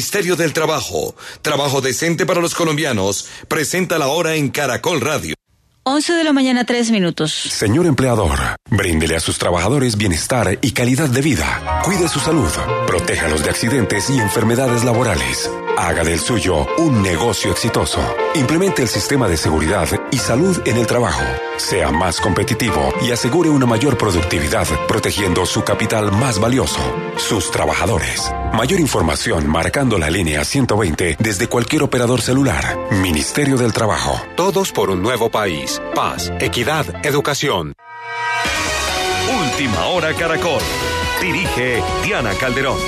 Ministerio del Trabajo, Trabajo Decente para los Colombianos, presenta la hora en Caracol Radio. 11 de la mañana, 3 minutos. Señor empleador, bríndele a sus trabajadores bienestar y calidad de vida. Cuide su salud, protéjalos de accidentes y enfermedades laborales. Haga del suyo un negocio exitoso. Implemente el sistema de seguridad y salud en el trabajo. Sea más competitivo y asegure una mayor productividad, protegiendo su capital más valioso, sus trabajadores. Mayor información marcando la línea 120 desde cualquier operador celular. Ministerio del Trabajo. Todos por un nuevo país paz, equidad, educación. Última hora Caracol. Dirige Diana Calderón.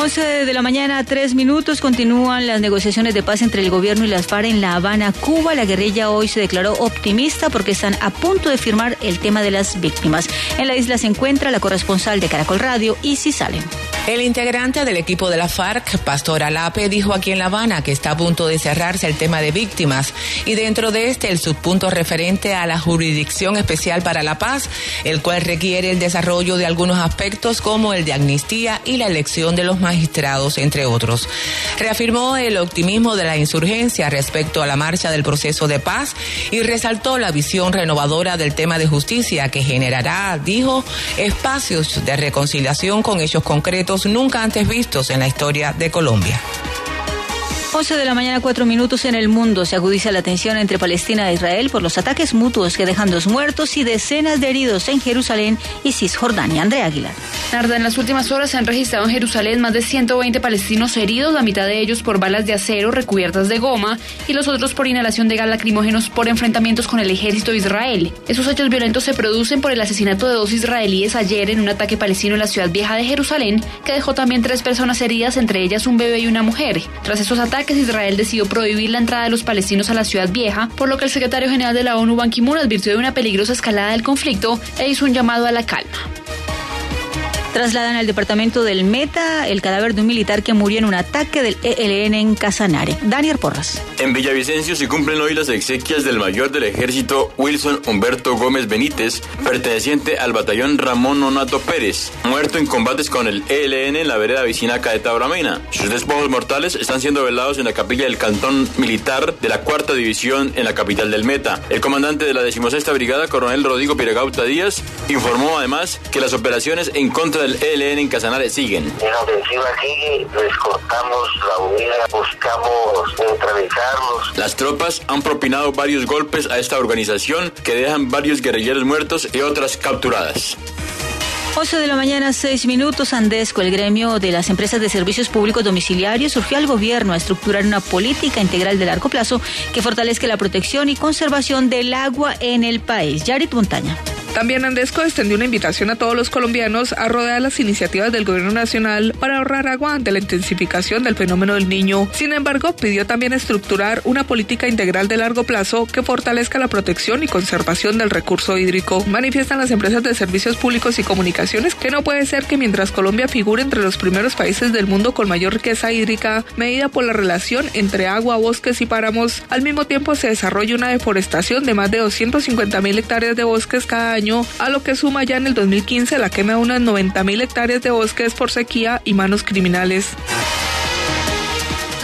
11 de la mañana, tres minutos. Continúan las negociaciones de paz entre el gobierno y las FARC en La Habana, Cuba. La guerrilla hoy se declaró optimista porque están a punto de firmar el tema de las víctimas. En la isla se encuentra la corresponsal de Caracol Radio, Isis Salem. El integrante del equipo de la FARC, Pastor Alape, dijo aquí en La Habana que está a punto de cerrarse el tema de víctimas y dentro de este el subpunto referente a la Jurisdicción Especial para la Paz, el cual requiere el desarrollo de algunos aspectos como el de amnistía y la elección de los magistrados, entre otros. Reafirmó el optimismo de la insurgencia respecto a la marcha del proceso de paz y resaltó la visión renovadora del tema de justicia que generará, dijo, espacios de reconciliación con hechos concretos nunca antes vistos en la historia de Colombia. 11 de la mañana, cuatro minutos en el mundo. Se agudiza la tensión entre Palestina e Israel por los ataques mutuos que dejan dos muertos y decenas de heridos en Jerusalén y Cisjordania. Andrea Aguilar. Narda, en las últimas horas se han registrado en Jerusalén más de 120 palestinos heridos, la mitad de ellos por balas de acero recubiertas de goma y los otros por inhalación de gas lacrimógenos por enfrentamientos con el ejército de Israel. Esos hechos violentos se producen por el asesinato de dos israelíes ayer en un ataque palestino en la ciudad vieja de Jerusalén, que dejó también tres personas heridas, entre ellas un bebé y una mujer. Tras esos ataques, que Israel decidió prohibir la entrada de los palestinos a la ciudad vieja, por lo que el secretario general de la ONU, Ban Ki-moon, advirtió de una peligrosa escalada del conflicto e hizo un llamado a la calma. Trasladan al departamento del Meta el cadáver de un militar que murió en un ataque del ELN en Casanare. Daniel Porras. En Villavicencio se cumplen hoy las exequias del mayor del ejército Wilson Humberto Gómez Benítez, perteneciente al batallón Ramón Nonato Pérez, muerto en combates con el ELN en la vereda vicinaca de Tabramena. Sus despojos mortales están siendo velados en la capilla del cantón militar de la cuarta división en la capital del Meta. El comandante de la decimosexta brigada, coronel Rodrigo Piregauta Díaz, informó además que las operaciones en contra del ELN en Casanare siguen. La ofensiva sigue, les cortamos la huida, buscamos neutralizarlos. Las tropas han propinado varios golpes a esta organización que dejan varios guerrilleros muertos y otras capturadas. 11 de la mañana, 6 minutos. Andesco, el gremio de las empresas de servicios públicos domiciliarios, surgió al gobierno a estructurar una política integral de largo plazo que fortalezca la protección y conservación del agua en el país. Yarit Montaña. También Andesco extendió una invitación a todos los colombianos a rodear las iniciativas del gobierno nacional para ahorrar agua ante la intensificación del fenómeno del niño. Sin embargo, pidió también estructurar una política integral de largo plazo que fortalezca la protección y conservación del recurso hídrico. Manifiestan las empresas de servicios públicos y comunicaciones que no puede ser que mientras Colombia figure entre los primeros países del mundo con mayor riqueza hídrica, medida por la relación entre agua, bosques y páramos, al mismo tiempo se desarrolle una deforestación de más de 250 mil hectáreas de bosques cada año a lo que suma ya en el 2015 la quema de unas 90 mil hectáreas de bosques por sequía y manos criminales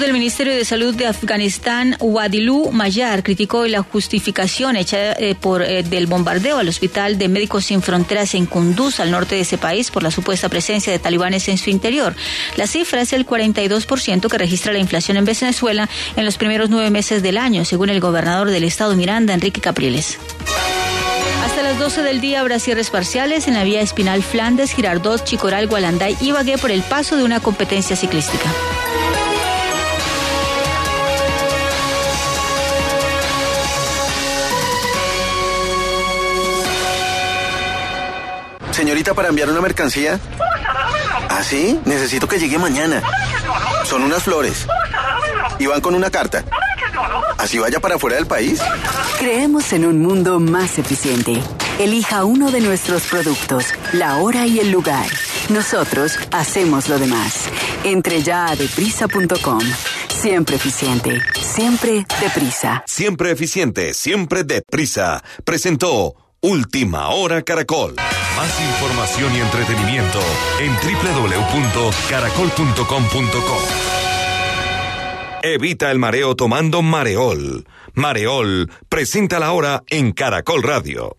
del Ministerio de Salud de Afganistán, Wadilu Mayar, criticó la justificación hecha eh, por eh, del bombardeo al Hospital de Médicos Sin Fronteras en Kunduz, al norte de ese país, por la supuesta presencia de talibanes en su interior. La cifra es el 42% que registra la inflación en Venezuela en los primeros nueve meses del año, según el gobernador del estado Miranda, Enrique Capriles. Hasta las 12 del día habrá cierres parciales en la vía Espinal Flandes, Girardot, Chicoral, Gualanday y Bagué por el paso de una competencia ciclística. Señorita, para enviar una mercancía. ¿Ah, sí? Necesito que llegue mañana. Son unas flores. Y van con una carta. ¿Así vaya para fuera del país? Creemos en un mundo más eficiente. Elija uno de nuestros productos, la hora y el lugar. Nosotros hacemos lo demás. Entre ya a deprisa.com. Siempre eficiente, siempre deprisa. Siempre eficiente, siempre deprisa. Presentó Última Hora Caracol. Más información y entretenimiento en www.caracol.com.co. Evita el mareo tomando Mareol. Mareol presenta la hora en Caracol Radio.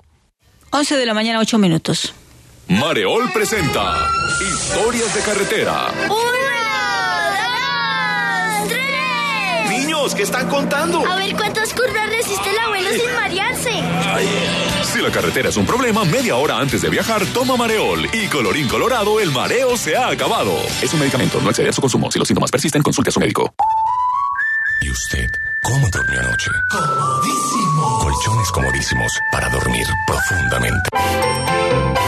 11 de la mañana, 8 minutos. Mareol presenta Historias de carretera. ¡Una, dos, tres! Niños, ¿qué están contando? A ver cuántas curvas resiste el abuelo sin marearse. Si la carretera es un problema, media hora antes de viajar, toma Mareol. Y colorín colorado, el mareo se ha acabado. Es un medicamento, no exceder su consumo. Si los síntomas persisten, consulte a su médico. ¿Y usted cómo durmió anoche? Comodísimo. Colchones comodísimos para dormir profundamente.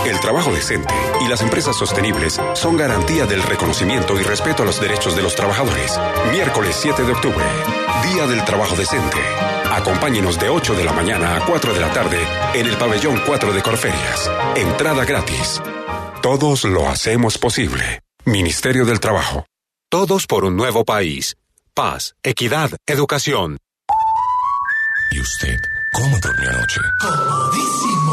El trabajo decente y las empresas sostenibles son garantía del reconocimiento y respeto a los derechos de los trabajadores. Miércoles 7 de octubre, Día del Trabajo Decente. Acompáñenos de 8 de la mañana a 4 de la tarde en el pabellón 4 de Corferias. Entrada gratis. Todos lo hacemos posible. Ministerio del Trabajo. Todos por un nuevo país. Paz, equidad, educación. ¿Y usted cómo durmió anoche? Comodísimo.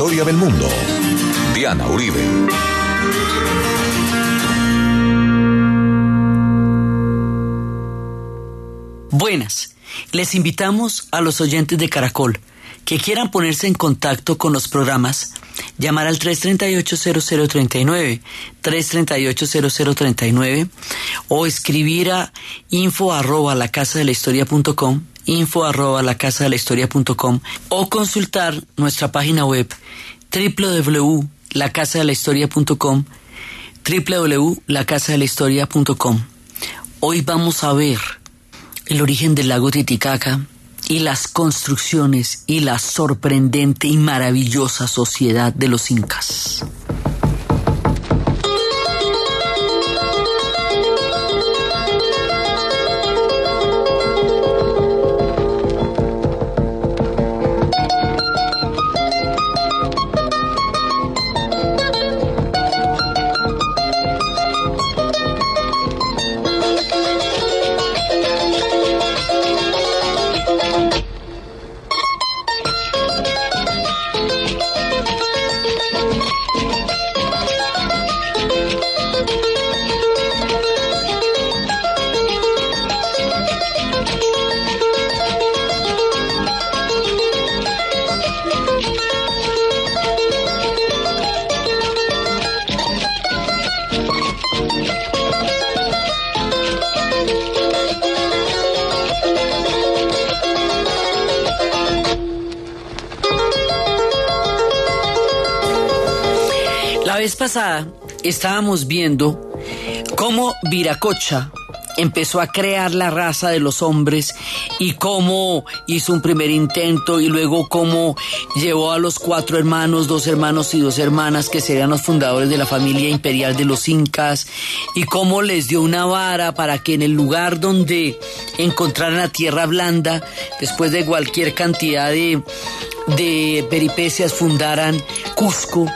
Historia del mundo. Diana Uribe. Buenas. Les invitamos a los oyentes de Caracol que quieran ponerse en contacto con los programas, llamar al 338-0039, 338-0039 o escribir a info arroba la casa de la historia.com, info arroba la casa de la historia.com o consultar nuestra página web www.lacasadelahistoria.com www.lacasadelahistoria.com Hoy vamos a ver el origen del lago Titicaca y las construcciones y la sorprendente y maravillosa sociedad de los incas. Pasada estábamos viendo cómo Viracocha empezó a crear la raza de los hombres y cómo hizo un primer intento y luego cómo llevó a los cuatro hermanos, dos hermanos y dos hermanas que serían los fundadores de la familia imperial de los incas y cómo les dio una vara para que en el lugar donde encontraran la tierra blanda, después de cualquier cantidad de, de peripecias, fundaran Cusco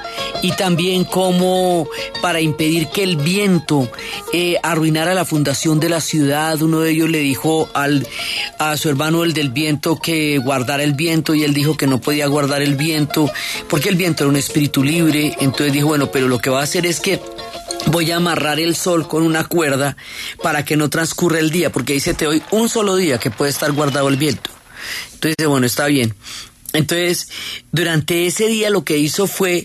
y también como para impedir que el viento eh, arruinara la fundación de la ciudad, uno de ellos le dijo al, a su hermano el del viento que guardara el viento y él dijo que no podía guardar el viento porque el viento era un espíritu libre, entonces dijo, bueno, pero lo que va a hacer es que voy a amarrar el sol con una cuerda para que no transcurra el día, porque dice te doy un solo día que puede estar guardado el viento. Entonces bueno, está bien. Entonces, durante ese día lo que hizo fue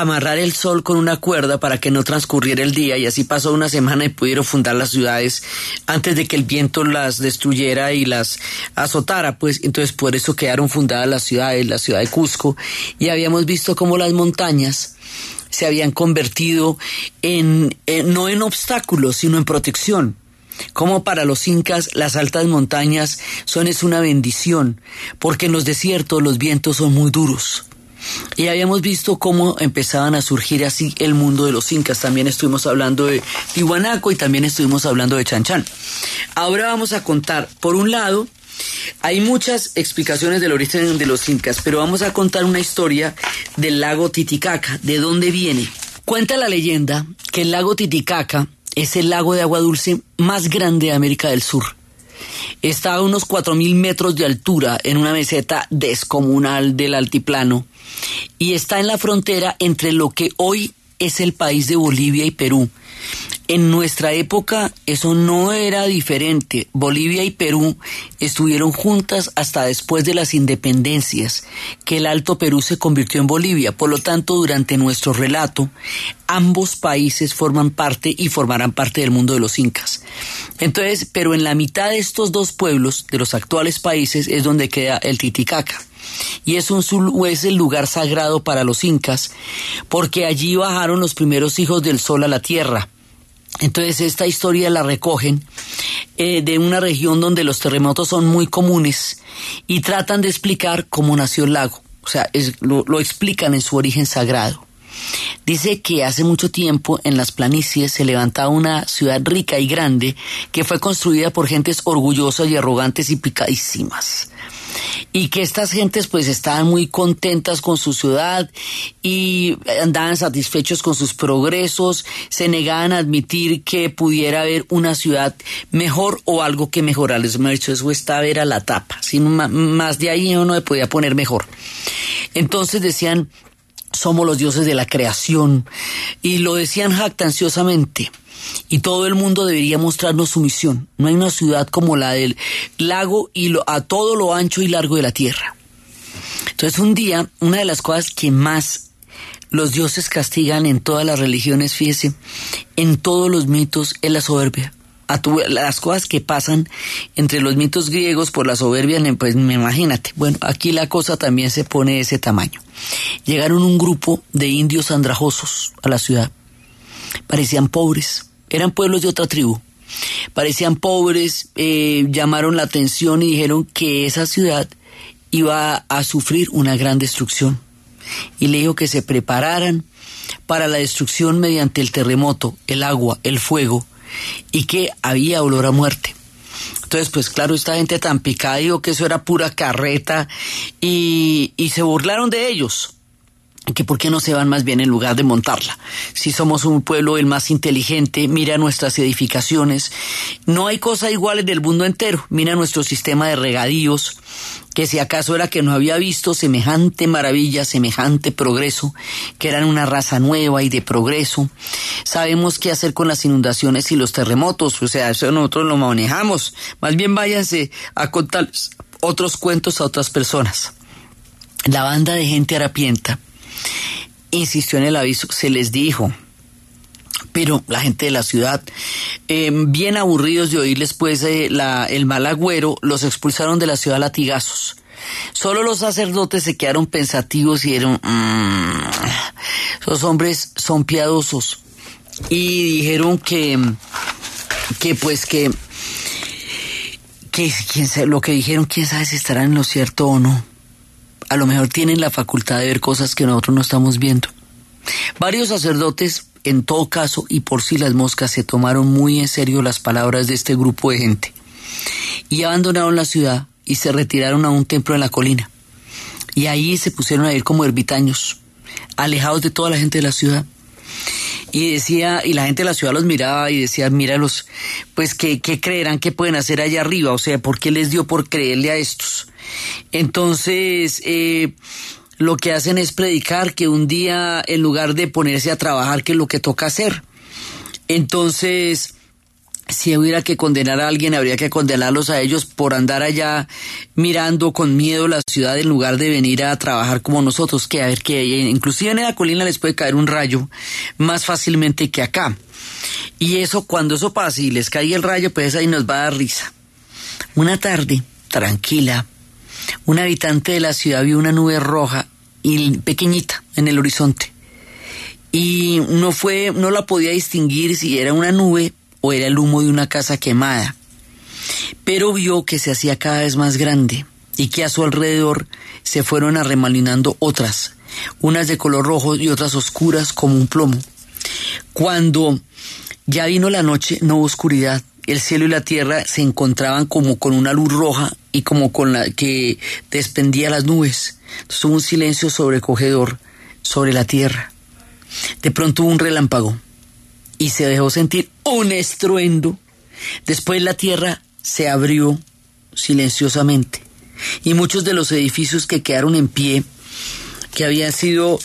amarrar el sol con una cuerda para que no transcurriera el día y así pasó una semana y pudieron fundar las ciudades antes de que el viento las destruyera y las azotara, pues. Entonces por eso quedaron fundadas las ciudades, la ciudad de Cusco. Y habíamos visto cómo las montañas se habían convertido en, en no en obstáculos, sino en protección. Como para los incas las altas montañas son es una bendición, porque en los desiertos los vientos son muy duros. Y habíamos visto cómo empezaban a surgir así el mundo de los incas. También estuvimos hablando de Tihuanaco y también estuvimos hablando de Chanchan. Ahora vamos a contar, por un lado, hay muchas explicaciones del origen de los incas, pero vamos a contar una historia del lago Titicaca, de dónde viene. Cuenta la leyenda que el lago Titicaca es el lago de agua dulce más grande de América del Sur. Está a unos 4.000 metros de altura en una meseta descomunal del altiplano y está en la frontera entre lo que hoy es el país de Bolivia y Perú. En nuestra época eso no era diferente. Bolivia y Perú estuvieron juntas hasta después de las independencias, que el Alto Perú se convirtió en Bolivia. Por lo tanto, durante nuestro relato, ambos países forman parte y formarán parte del mundo de los incas. Entonces, pero en la mitad de estos dos pueblos, de los actuales países, es donde queda el Titicaca y es, un, es el lugar sagrado para los incas, porque allí bajaron los primeros hijos del sol a la tierra. Entonces esta historia la recogen eh, de una región donde los terremotos son muy comunes y tratan de explicar cómo nació el lago. O sea, lo, lo explican en su origen sagrado. Dice que hace mucho tiempo en las planicies se levantaba una ciudad rica y grande que fue construida por gentes orgullosas y arrogantes y picadísimas y que estas gentes pues estaban muy contentas con su ciudad y andaban satisfechos con sus progresos, se negaban a admitir que pudiera haber una ciudad mejor o algo que mejorarles. Me ha dicho, eso estaba era la tapa, sin más de ahí uno no podía poner mejor. Entonces decían, somos los dioses de la creación y lo decían jactanciosamente y todo el mundo debería mostrarnos su misión. No hay una ciudad como la del lago y lo, a todo lo ancho y largo de la tierra. Entonces un día, una de las cosas que más los dioses castigan en todas las religiones, fíjese, en todos los mitos es la soberbia. A las cosas que pasan entre los mitos griegos por la soberbia, pues me imagínate. Bueno, aquí la cosa también se pone de ese tamaño. Llegaron un grupo de indios andrajosos a la ciudad. Parecían pobres, eran pueblos de otra tribu. Parecían pobres, eh, llamaron la atención y dijeron que esa ciudad iba a sufrir una gran destrucción. Y le dijo que se prepararan para la destrucción mediante el terremoto, el agua, el fuego, y que había olor a muerte. Entonces, pues claro, esta gente tan picada dijo que eso era pura carreta y, y se burlaron de ellos que por qué no se van más bien en lugar de montarla. Si somos un pueblo el más inteligente, mira nuestras edificaciones. No hay cosa igual en el mundo entero. Mira nuestro sistema de regadíos, que si acaso era que no había visto semejante maravilla, semejante progreso, que eran una raza nueva y de progreso. Sabemos qué hacer con las inundaciones y los terremotos, o sea, eso nosotros lo manejamos. Más bien váyanse a contar otros cuentos a otras personas. La banda de gente harapienta insistió en el aviso, se les dijo, pero la gente de la ciudad, eh, bien aburridos de oírles pues eh, la, el mal agüero, los expulsaron de la ciudad a latigazos. Solo los sacerdotes se quedaron pensativos y dijeron, mmm, esos hombres son piadosos. Y dijeron que, que pues que, que quién lo que dijeron, quién sabe si estarán en lo cierto o no a lo mejor tienen la facultad de ver cosas que nosotros no estamos viendo. Varios sacerdotes, en todo caso, y por si las moscas, se tomaron muy en serio las palabras de este grupo de gente y abandonaron la ciudad y se retiraron a un templo en la colina. Y ahí se pusieron a ir como ermitaños, alejados de toda la gente de la ciudad. Y decía, y la gente de la ciudad los miraba y decía, míralos, pues ¿qué, creerán que pueden hacer allá arriba, o sea, ¿por qué les dio por creerle a estos? Entonces, eh, lo que hacen es predicar que un día, en lugar de ponerse a trabajar, que es lo que toca hacer. Entonces, si hubiera que condenar a alguien, habría que condenarlos a ellos por andar allá mirando con miedo la ciudad en lugar de venir a trabajar como nosotros, que a ver que inclusive en la colina les puede caer un rayo más fácilmente que acá. Y eso, cuando eso pase y les cae el rayo, pues ahí nos va a dar risa. Una tarde, tranquila, un habitante de la ciudad vio una nube roja y pequeñita en el horizonte. Y no fue, no la podía distinguir si era una nube o era el humo de una casa quemada. Pero vio que se hacía cada vez más grande y que a su alrededor se fueron arremalinando otras, unas de color rojo y otras oscuras como un plomo. Cuando ya vino la noche, no hubo oscuridad, el cielo y la tierra se encontraban como con una luz roja y como con la que despendía las nubes. Entonces hubo un silencio sobrecogedor sobre la tierra. De pronto hubo un relámpago y se dejó sentir un estruendo. Después la tierra se abrió silenciosamente y muchos de los edificios que quedaron en pie, que habían sido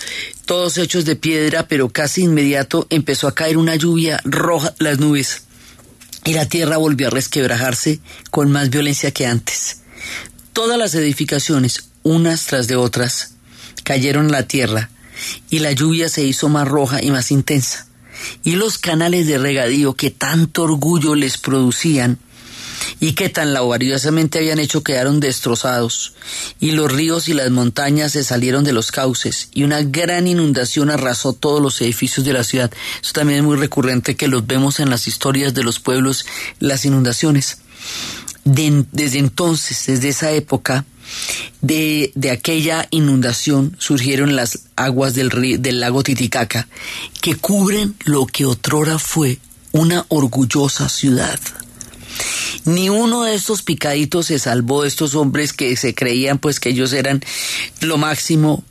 todos hechos de piedra, pero casi inmediato empezó a caer una lluvia roja las nubes y la tierra volvió a resquebrajarse con más violencia que antes. Todas las edificaciones, unas tras de otras, cayeron a la tierra y la lluvia se hizo más roja y más intensa. Y los canales de regadío que tanto orgullo les producían y que tan laboriosamente habían hecho quedaron destrozados, y los ríos y las montañas se salieron de los cauces, y una gran inundación arrasó todos los edificios de la ciudad. Eso también es muy recurrente que los vemos en las historias de los pueblos, las inundaciones. desde entonces, desde esa época, de, de, aquella inundación surgieron las aguas del, del lago Titicaca, que cubren lo que otrora fue una orgullosa ciudad. Ni uno de estos picaditos se salvó de estos hombres que se creían pues que ellos eran lo máximo,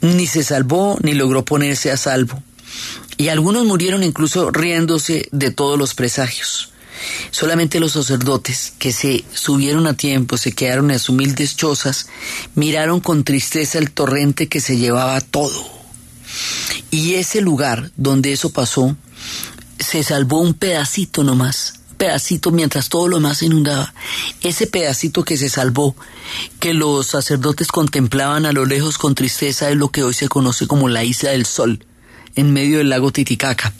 ni se salvó ni logró ponerse a salvo. Y algunos murieron incluso riéndose de todos los presagios. Solamente los sacerdotes, que se subieron a tiempo, se quedaron en sus humildes chozas, miraron con tristeza el torrente que se llevaba todo. Y ese lugar donde eso pasó, se salvó un pedacito nomás, pedacito mientras todo lo se inundaba. Ese pedacito que se salvó, que los sacerdotes contemplaban a lo lejos con tristeza, es lo que hoy se conoce como la isla del sol, en medio del lago Titicaca.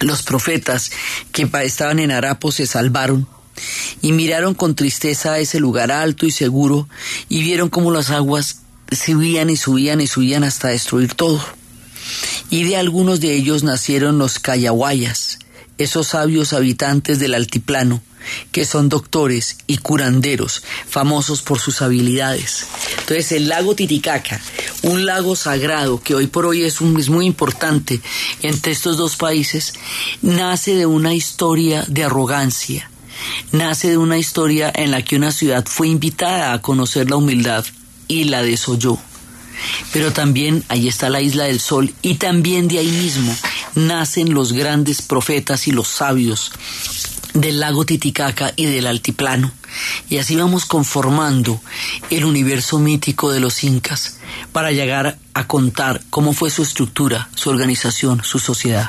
Los profetas que estaban en Arapo se salvaron y miraron con tristeza ese lugar alto y seguro y vieron cómo las aguas subían y subían y subían hasta destruir todo. Y de algunos de ellos nacieron los Cayahuayas, esos sabios habitantes del altiplano, que son doctores y curanderos, famosos por sus habilidades. Entonces el lago Titicaca, un lago sagrado que hoy por hoy es, un, muy importante entre estos dos países, nace de una historia de arrogancia, nace de una historia en la que una ciudad fue invitada a conocer la humildad y la desoyó. Pero también ahí está la isla del sol y también de ahí mismo nacen los grandes profetas y los sabios del lago Titicaca y del altiplano. Y así vamos conformando el universo mítico de los incas para llegar a contar cómo fue su estructura, su organización, su sociedad.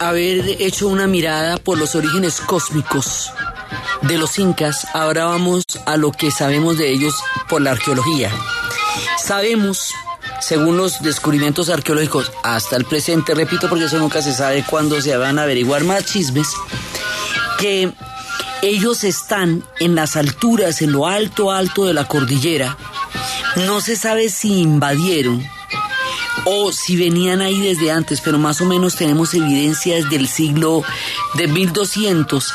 Haber hecho una mirada por los orígenes cósmicos de los incas, ahora vamos a lo que sabemos de ellos por la arqueología. Sabemos, según los descubrimientos arqueológicos hasta el presente, repito porque eso nunca se sabe cuándo se van a averiguar más chismes, que ellos están en las alturas, en lo alto, alto de la cordillera. No se sabe si invadieron o si venían ahí desde antes, pero más o menos tenemos evidencias del siglo de 1200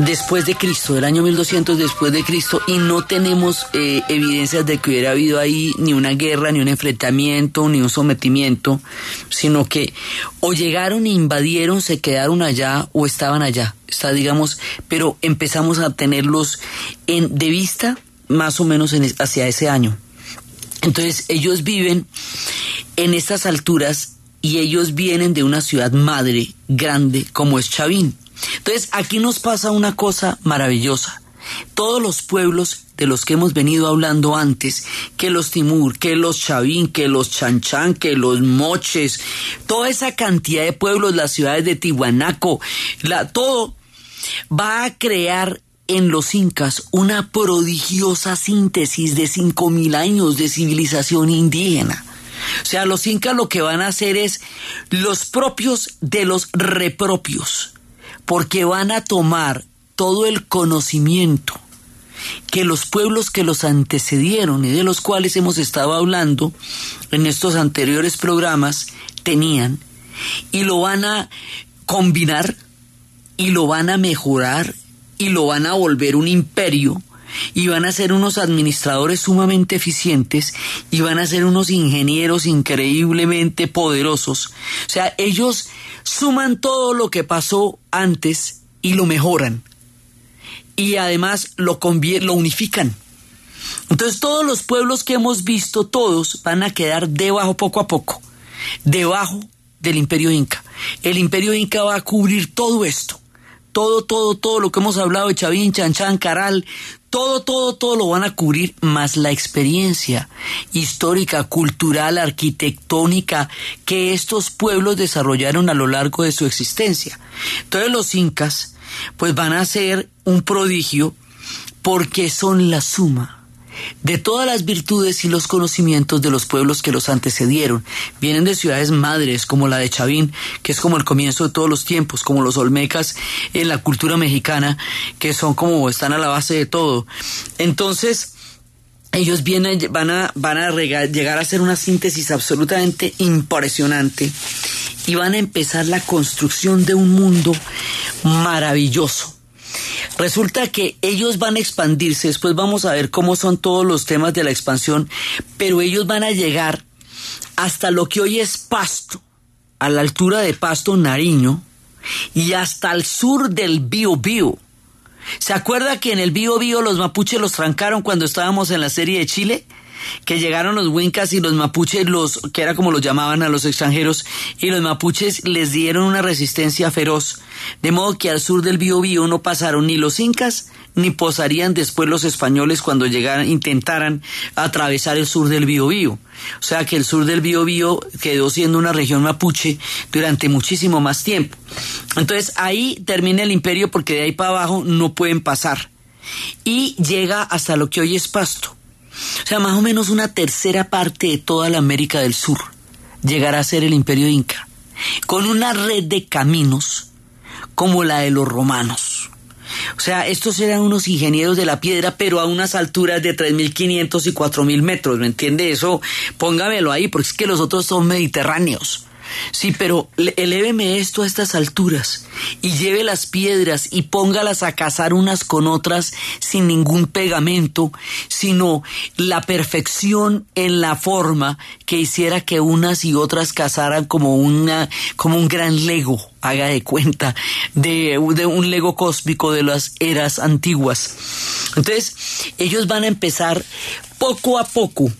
después de Cristo, del año 1200 después de Cristo, y no tenemos eh, evidencias de que hubiera habido ahí ni una guerra, ni un enfrentamiento, ni un sometimiento, sino que o llegaron e invadieron, se quedaron allá o estaban allá. Está, digamos, pero empezamos a tenerlos en, de vista más o menos en, hacia ese año. Entonces ellos viven en estas alturas y ellos vienen de una ciudad madre grande como es Chavín. Entonces aquí nos pasa una cosa maravillosa. Todos los pueblos de los que hemos venido hablando antes, que los Timur, que los Chavín, que los Chanchan, que los Moches, toda esa cantidad de pueblos, las ciudades de Tihuanaco, todo va a crear en los incas una prodigiosa síntesis de 5.000 años de civilización indígena. O sea, los incas lo que van a hacer es los propios de los repropios, porque van a tomar todo el conocimiento que los pueblos que los antecedieron y de los cuales hemos estado hablando en estos anteriores programas tenían y lo van a combinar y lo van a mejorar y lo van a volver un imperio y van a ser unos administradores sumamente eficientes y van a ser unos ingenieros increíblemente poderosos. O sea, ellos suman todo lo que pasó antes y lo mejoran. Y además lo, lo unifican. Entonces todos los pueblos que hemos visto, todos van a quedar debajo poco a poco, debajo del imperio inca. El imperio inca va a cubrir todo esto todo, todo, todo lo que hemos hablado de Chavín, Chanchán, Caral, todo, todo, todo lo van a cubrir, más la experiencia histórica, cultural, arquitectónica que estos pueblos desarrollaron a lo largo de su existencia. Entonces los incas, pues van a ser un prodigio porque son la suma de todas las virtudes y los conocimientos de los pueblos que los antecedieron. Vienen de ciudades madres como la de Chavín, que es como el comienzo de todos los tiempos, como los olmecas en la cultura mexicana, que son como están a la base de todo. Entonces, ellos vienen, van a, van a llegar a hacer una síntesis absolutamente impresionante y van a empezar la construcción de un mundo maravilloso Resulta que ellos van a expandirse, después vamos a ver cómo son todos los temas de la expansión, pero ellos van a llegar hasta lo que hoy es Pasto, a la altura de Pasto Nariño, y hasta el sur del Bío Bío. ¿Se acuerda que en el Bío Bío los mapuches los trancaron cuando estábamos en la serie de Chile? Que llegaron los huincas y los mapuches, los que era como los llamaban a los extranjeros, y los mapuches les dieron una resistencia feroz, de modo que al sur del Biobío no pasaron ni los incas ni posarían después los españoles cuando llegaran, intentaran atravesar el sur del Biobío. O sea que el sur del Biobío quedó siendo una región mapuche durante muchísimo más tiempo. Entonces ahí termina el imperio porque de ahí para abajo no pueden pasar. Y llega hasta lo que hoy es Pasto. O sea, más o menos una tercera parte de toda la América del Sur llegará a ser el imperio inca, con una red de caminos como la de los romanos. O sea, estos eran unos ingenieros de la piedra, pero a unas alturas de 3.500 y 4.000 metros, ¿me entiende? Eso, póngamelo ahí, porque es que los otros son mediterráneos. Sí, pero eléveme esto a estas alturas y lleve las piedras y póngalas a cazar unas con otras sin ningún pegamento, sino la perfección en la forma que hiciera que unas y otras cazaran como una, como un gran lego, haga de cuenta, de, de un lego cósmico de las eras antiguas. Entonces, ellos van a empezar poco a poco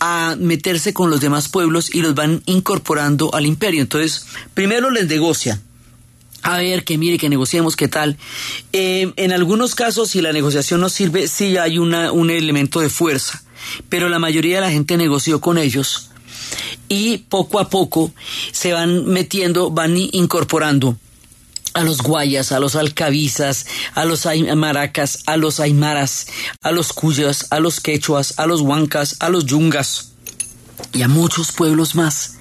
a meterse con los demás pueblos y los van incorporando al imperio. Entonces, primero les negocian. A ver, que mire, que negociemos, qué tal. Eh, en algunos casos, si la negociación no sirve, sí hay una, un elemento de fuerza. Pero la mayoría de la gente negoció con ellos y poco a poco se van metiendo, van incorporando a los guayas, a los alcabizas, a los maracas, a los aymaras, a los cuyas, a los quechuas, a los huancas, a los yungas y a muchos pueblos más.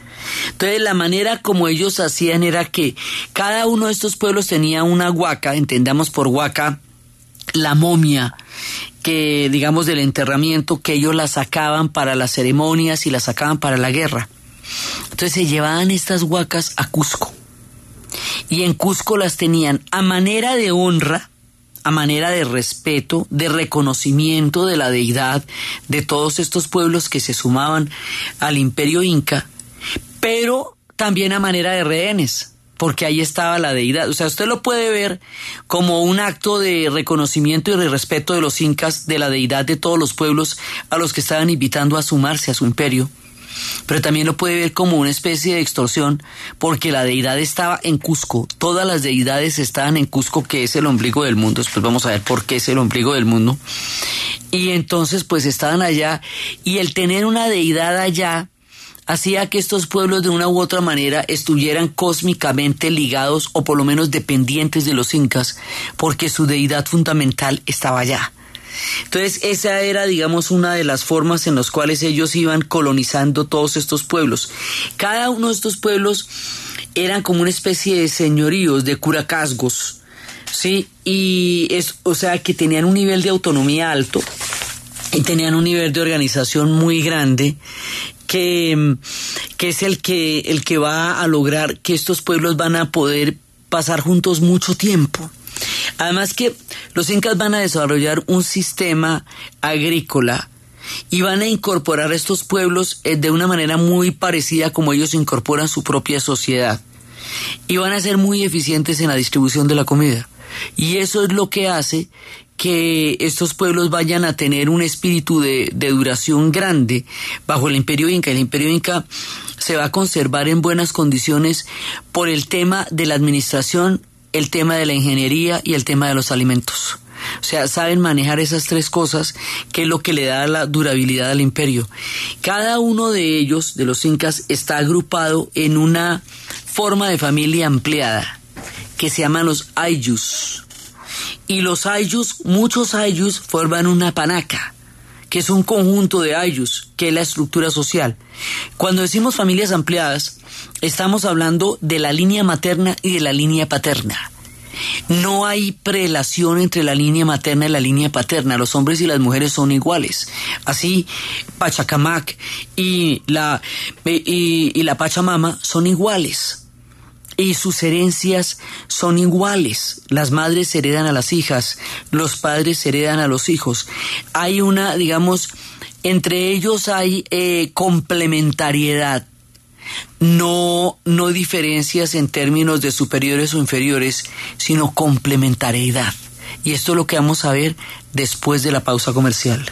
Entonces la manera como ellos hacían era que cada uno de estos pueblos tenía una huaca, entendamos por huaca la momia que digamos del enterramiento que ellos la sacaban para las ceremonias y la sacaban para la guerra. Entonces se llevaban estas huacas a Cusco. Y en Cusco las tenían a manera de honra, a manera de respeto, de reconocimiento de la deidad de todos estos pueblos que se sumaban al imperio inca, pero también a manera de rehenes, porque ahí estaba la deidad. O sea, usted lo puede ver como un acto de reconocimiento y de respeto de los incas, de la deidad de todos los pueblos a los que estaban invitando a sumarse a su imperio pero también lo puede ver como una especie de extorsión porque la deidad estaba en Cusco, todas las deidades estaban en Cusco que es el ombligo del mundo, después vamos a ver por qué es el ombligo del mundo, y entonces pues estaban allá y el tener una deidad allá hacía que estos pueblos de una u otra manera estuvieran cósmicamente ligados o por lo menos dependientes de los incas porque su deidad fundamental estaba allá. Entonces, esa era, digamos, una de las formas en las cuales ellos iban colonizando todos estos pueblos. Cada uno de estos pueblos eran como una especie de señoríos, de curacasgos, ¿sí? Y es, o sea, que tenían un nivel de autonomía alto y tenían un nivel de organización muy grande que, que es el que, el que va a lograr que estos pueblos van a poder pasar juntos mucho tiempo. Además que los incas van a desarrollar un sistema agrícola y van a incorporar estos pueblos eh, de una manera muy parecida como ellos incorporan su propia sociedad. Y van a ser muy eficientes en la distribución de la comida. Y eso es lo que hace que estos pueblos vayan a tener un espíritu de, de, duración grande bajo el imperio inca. El imperio inca se va a conservar en buenas condiciones por el tema de la administración el tema de la ingeniería y el tema de los alimentos. O sea, saben manejar esas tres cosas, que es lo que le da la durabilidad al imperio. Cada uno de ellos, de los incas, está agrupado en una forma de familia ampliada, que se llaman los ayllus. Y los ayllus, muchos ayllus, forman una panaca, que es un conjunto de ayllus, que es la estructura social. Cuando decimos familias ampliadas, estamos hablando de la línea materna y de la línea paterna. No hay prelación entre la línea materna y la línea paterna. Los hombres y las mujeres son iguales. Así, Pachacamac y la, y, la Pachamama son iguales y sus herencias son iguales. Las madres heredan a las hijas, los padres heredan a los hijos. Hay una, digamos, entre ellos hay eh, complementariedad. No, no diferencias en términos de superiores o inferiores, sino complementariedad. Y esto es lo que vamos a ver después de la pausa comercial.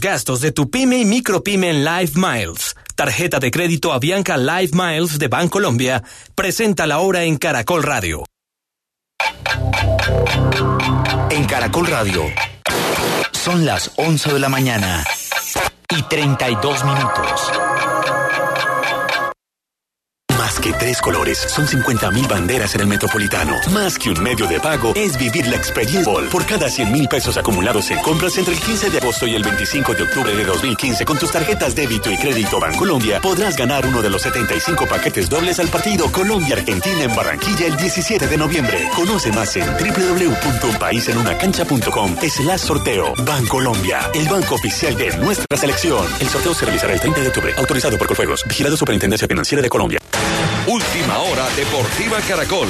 Gastos de tu pyme y micropyme en Live Miles. Tarjeta de crédito Avianca Live Miles de Bancolombia presenta la hora en Caracol Radio. En Caracol Radio son las 11 de la mañana y 32 minutos tres colores, son 50 mil banderas en el Metropolitano. Más que un medio de pago, es vivir la experiencia. Por cada 100 mil pesos acumulados en compras entre el 15 de agosto y el 25 de octubre de 2015 con tus tarjetas débito y crédito Bancolombia, podrás ganar uno de los 75 paquetes dobles al partido Colombia-Argentina en Barranquilla el 17 de noviembre. Conoce más en www.unpaisenunacancha.com slash sorteo. Bancolombia, el banco oficial de nuestra selección. El sorteo se realizará el 30 de octubre. Autorizado por Coljuegos. Vigilado Superintendencia Financiera de Colombia. Última hora Deportiva Caracol.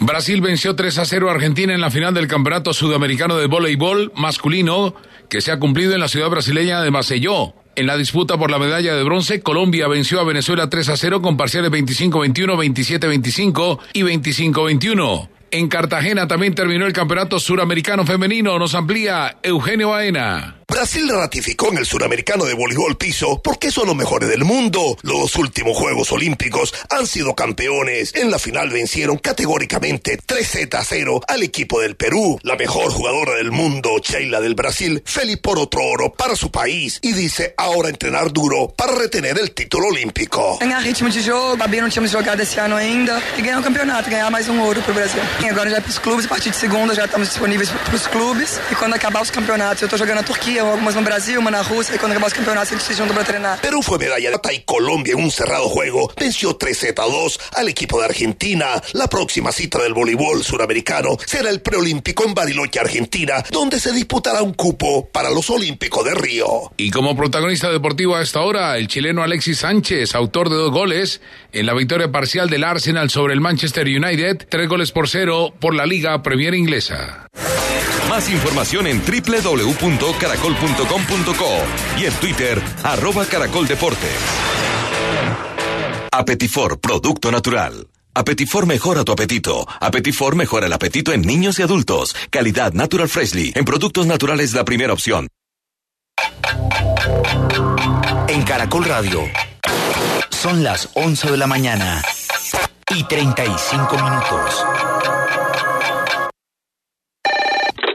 Brasil venció 3 a 0 a Argentina en la final del Campeonato Sudamericano de Voleibol masculino que se ha cumplido en la ciudad brasileña de Maceió. En la disputa por la medalla de bronce, Colombia venció a Venezuela 3 a 0 con parciales 25-21, 27-25 y 25-21. En Cartagena también terminó el Campeonato Suramericano Femenino. Nos amplía Eugenio Baena. Brasil ratificó en el suramericano de voleibol piso porque son los mejores del mundo. Los últimos Juegos Olímpicos han sido campeones. En la final vencieron categóricamente 3 Z a 0 al equipo del Perú. La mejor jugadora del mundo, Sheila del Brasil, feliz por otro oro para su país y dice ahora entrenar duro para retener el título olímpico. Ganhar ritmo de jogo, Babi não tínhamos jogado esse ano ainda e ganhar o campeonato, ganhar mais um ouro pro Brasil. E agora já é pros clubes, a partir de segunda já estamos disponíveis pros clubes e quando acabar os campeonatos, eu tô jogando na Turquia, algumas no Brasil, uma na Rusia y cuando acabar los campeonatos eles se juntam para treinar. Perú fue medalla de plata y Colombia en un cerrado juego venció 3 Z a 2 al equipo de Argentina. La próxima cita del voleibol suramericano será el preolímpico en Bariloche, Argentina, donde se disputará un cupo para los Olímpicos de Río. Y como protagonista deportivo a esta hora, el chileno Alexis Sánchez, autor de dos goles en la victoria parcial del Arsenal sobre el Manchester United, tres goles por cero por la Liga Premier Inglesa. Más información en www.caracol.com.co y en Twitter, arroba caracoldeportes. Apetifor, producto natural. Apetifor mejora tu apetito. Apetifor mejora el apetito en niños y adultos. Calidad Natural Freshly. En productos naturales la primera opción. En Caracol Radio. Son las 11 de la mañana y 35 minutos.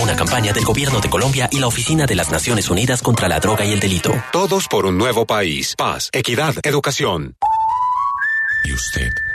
Una campaña del Gobierno de Colombia y la Oficina de las Naciones Unidas contra la Droga y el Delito. Todos por un nuevo país. Paz, equidad, educación. ¿Y usted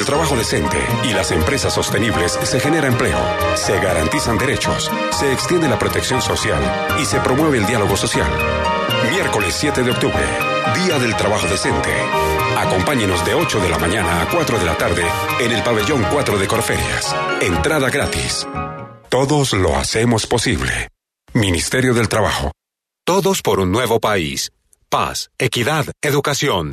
El trabajo decente y las empresas sostenibles se genera empleo, se garantizan derechos, se extiende la protección social y se promueve el diálogo social. Miércoles 7 de octubre, Día del Trabajo Decente. Acompáñenos de 8 de la mañana a 4 de la tarde en el pabellón 4 de Corferias. Entrada gratis. Todos lo hacemos posible. Ministerio del Trabajo. Todos por un nuevo país. Paz, equidad, educación.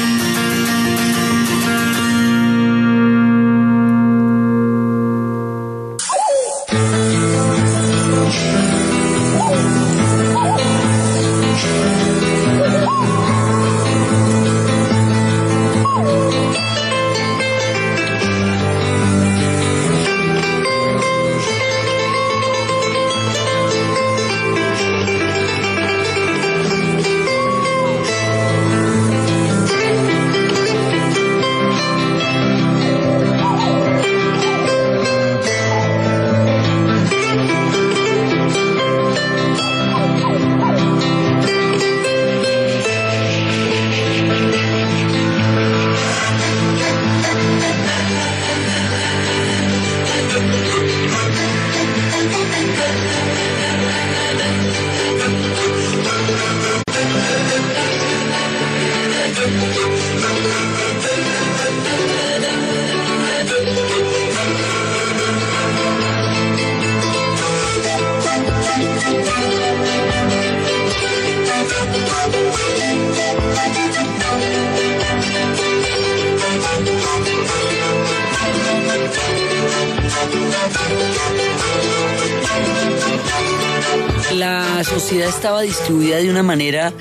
La sociedad estaba distribuida de una manera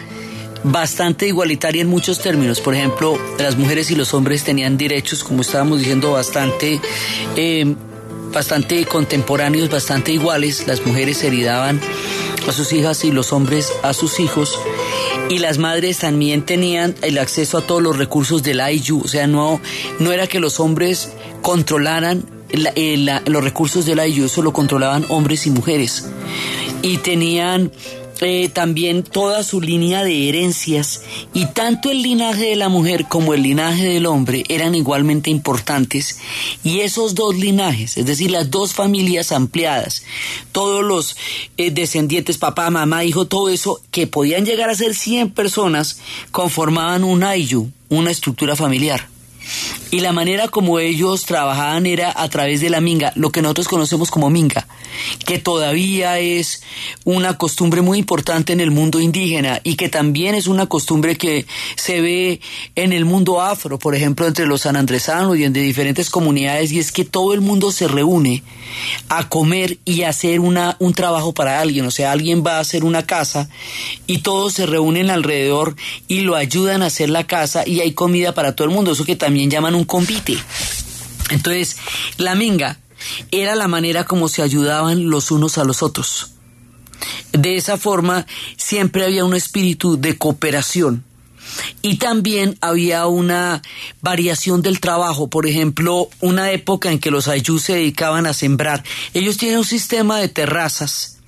bastante igualitaria en muchos términos. Por ejemplo, las mujeres y los hombres tenían derechos, como estábamos diciendo, bastante, eh, bastante contemporáneos, bastante iguales. Las mujeres heredaban a sus hijas y los hombres a sus hijos. Y las madres también tenían el acceso a todos los recursos del IU. O sea, no, no era que los hombres controlaran la- eh, la- los recursos del IU, eso lo controlaban hombres y mujeres. Y tenían eh, también toda su línea de herencias y tanto el linaje de la mujer como el linaje del hombre eran igualmente importantes y esos dos linajes, es decir, las dos familias ampliadas, todos los eh, descendientes, papá, mamá, hijo, todo eso, que podían llegar a ser 100 personas, conformaban un ayu, una estructura familiar. Y la manera como ellos trabajaban era a través de la minga, lo que nosotros conocemos como minga, que todavía es una costumbre muy importante en el mundo indígena y que también es una costumbre que se ve en el mundo afro, por ejemplo, entre los sanandresanos y en de diferentes comunidades, y es que todo el mundo se reúne a comer y a hacer una, un trabajo para alguien, o sea, alguien va a hacer una casa y todos se reúnen alrededor y lo ayudan a hacer la casa y hay comida para todo el mundo, eso que también llaman un convite. Entonces, la minga era la manera como se ayudaban los unos a los otros. De esa forma, siempre había un espíritu de cooperación. Y también había una variación del trabajo, por ejemplo, una época en que los ayús se dedicaban a sembrar. Ellos tienen un sistema de terrazas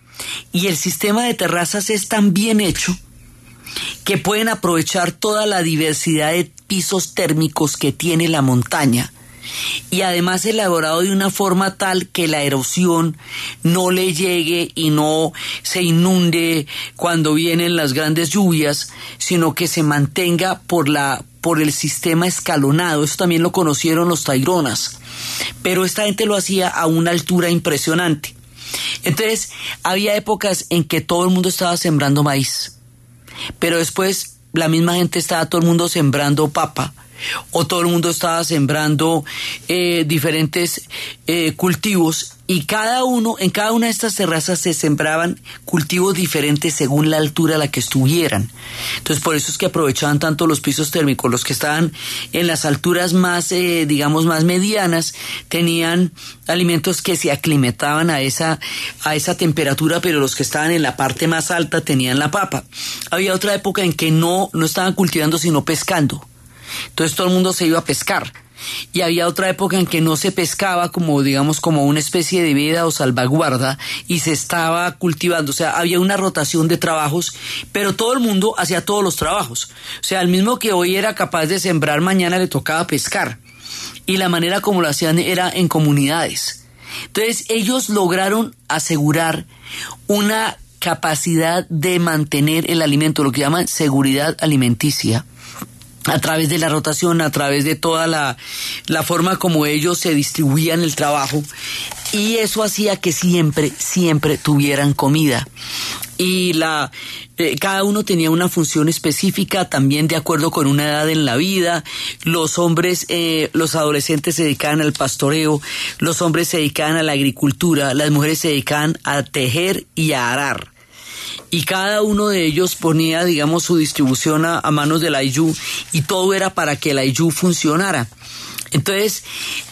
y el sistema de terrazas es tan bien hecho que pueden aprovechar toda la diversidad de pisos térmicos que tiene la montaña y además elaborado de una forma tal que la erosión no le llegue y no se inunde cuando vienen las grandes lluvias, sino que se mantenga por la por el sistema escalonado. Eso también lo conocieron los taironas. Pero esta gente lo hacía a una altura impresionante. Entonces, había épocas en que todo el mundo estaba sembrando maíz. Pero después la misma gente estaba todo el mundo sembrando papa o todo el mundo estaba sembrando eh, diferentes eh, cultivos y cada uno, en cada una de estas terrazas se sembraban cultivos diferentes según la altura a la que estuvieran. Entonces por eso es que aprovechaban tanto los pisos térmicos. Los que estaban en las alturas más, eh, digamos, más medianas, tenían alimentos que se aclimataban a esa, a esa temperatura, pero los que estaban en la parte más alta tenían la papa. Había otra época en que no, no estaban cultivando sino pescando. Entonces todo el mundo se iba a pescar. Y había otra época en que no se pescaba como, digamos, como una especie de vida o salvaguarda y se estaba cultivando. O sea, había una rotación de trabajos, pero todo el mundo hacía todos los trabajos. O sea, el mismo que hoy era capaz de sembrar, mañana le tocaba pescar. Y la manera como lo hacían era en comunidades. Entonces ellos lograron asegurar una capacidad de mantener el alimento, lo que llaman seguridad alimenticia a través de la rotación, a través de toda la, la, forma como ellos se distribuían el trabajo y eso hacía que siempre, siempre tuvieran comida. Y la, eh, cada uno tenía una función específica, también de acuerdo con una edad en la vida. Los hombres, eh, los adolescentes se dedicaban al pastoreo, los hombres se dedicaban a la agricultura, las mujeres se dedicaban a tejer y a arar y cada uno de ellos ponía, digamos, su distribución a, manos del IU y todo era para que el IU funcionara. Entonces,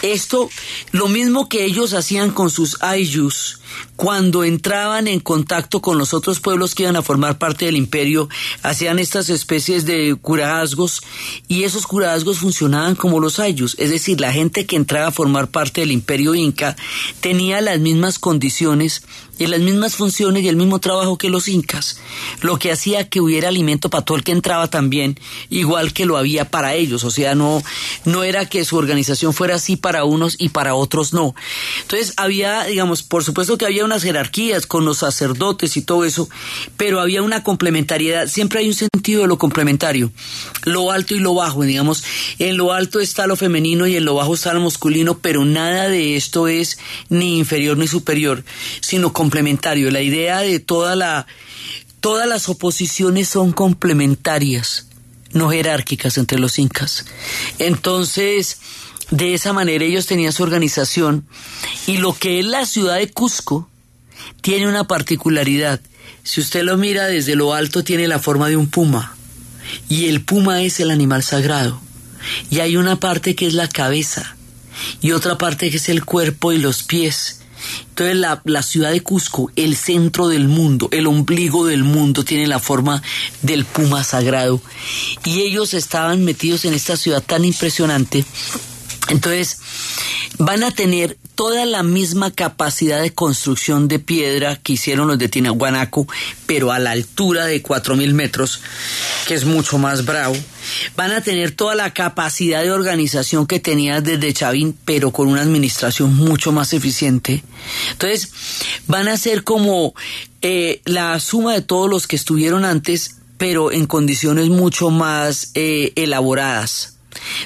esto, lo mismo que ellos hacían con sus IUs, cuando entraban en contacto con los otros pueblos que iban a formar parte del imperio, hacían estas especies de curazgos y esos curazgos funcionaban como los ayus, es decir, la gente que entraba a formar parte del imperio inca tenía las mismas condiciones y las mismas funciones y el mismo trabajo que los incas, lo que hacía que hubiera alimento para todo el que entraba también, igual que lo había para ellos, o sea, no, no era que su organización fuera así para unos y para otros no. Entonces había, digamos, por supuesto que había unas jerarquías con los sacerdotes y todo eso, pero había una complementariedad, siempre hay un sentido de lo complementario, lo alto y lo bajo, digamos, en lo alto está lo femenino y en lo bajo está lo masculino, pero nada de esto es ni inferior ni superior, sino complementario. La idea de toda la todas las oposiciones son complementarias, no jerárquicas entre los incas. Entonces, de esa manera ellos tenían su organización y lo que es la ciudad de Cusco tiene una particularidad. Si usted lo mira desde lo alto tiene la forma de un puma y el puma es el animal sagrado y hay una parte que es la cabeza y otra parte que es el cuerpo y los pies. Entonces la, ciudad de Cusco, el centro del mundo, el ombligo del mundo, tiene la forma del puma sagrado. Y ellos estaban metidos en esta ciudad tan impresionante. Entonces van a tener toda la misma capacidad de construcción de piedra que hicieron los de Tinahuanaco, pero a la altura de 4.000 metros, que es mucho más bravo. Van a tener toda la capacidad de organización que tenías desde Chavín, pero con una administración mucho más eficiente. Entonces, van a ser como eh, la suma de todos los que estuvieron antes, pero en condiciones mucho más eh, elaboradas.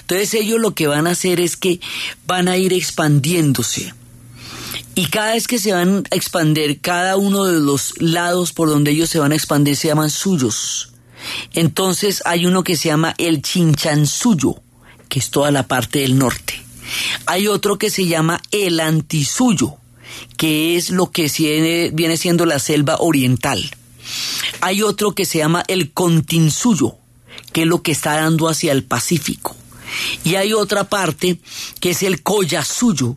Entonces ellos lo que van a hacer es que van a ir expandiéndose. Y cada vez que se van a expandir, cada uno de los lados por donde ellos se van a expandir se llaman suyos. Entonces hay uno que se llama el Chinchansuyo, que es toda la parte del norte. Hay otro que se llama el Antisuyo, que es lo que viene siendo la selva oriental. Hay otro que se llama el Continsuyo, que es lo que está dando hacia el Pacífico. Y hay otra parte que es el Collasuyo,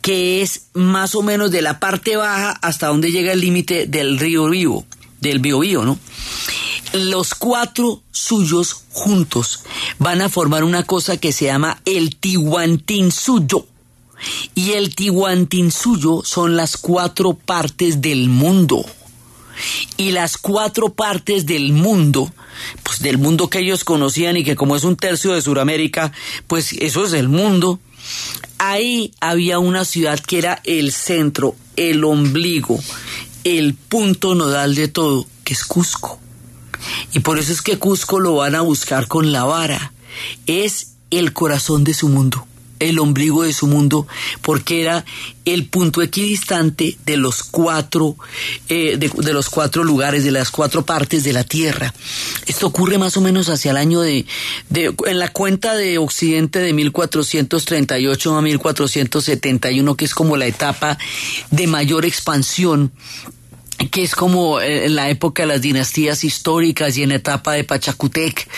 que es más o menos de la parte baja hasta donde llega el límite del río Vivo, del Biobío, ¿no? Los cuatro suyos juntos van a formar una cosa que se llama el Tihuantinsuyo. Y el Tihuantinsuyo son las cuatro partes del mundo. Y las cuatro partes del mundo pues del mundo que ellos conocían y que como es un tercio de Sudamérica, pues eso es el mundo. Ahí había una ciudad que era el centro, el ombligo, el punto nodal de todo, que es Cusco. Y por eso es que Cusco lo van a buscar con la vara. Es el corazón de su mundo el ombligo de su mundo, porque era el punto equidistante de los cuatro, eh, de, los cuatro lugares, de las cuatro partes de la Tierra. Esto ocurre más o menos hacia el año de, de en la cuenta de Occidente de 1438 a 1471, que es como la etapa de mayor expansión que es como eh, en la época de las dinastías históricas y en la etapa de Pachacutec.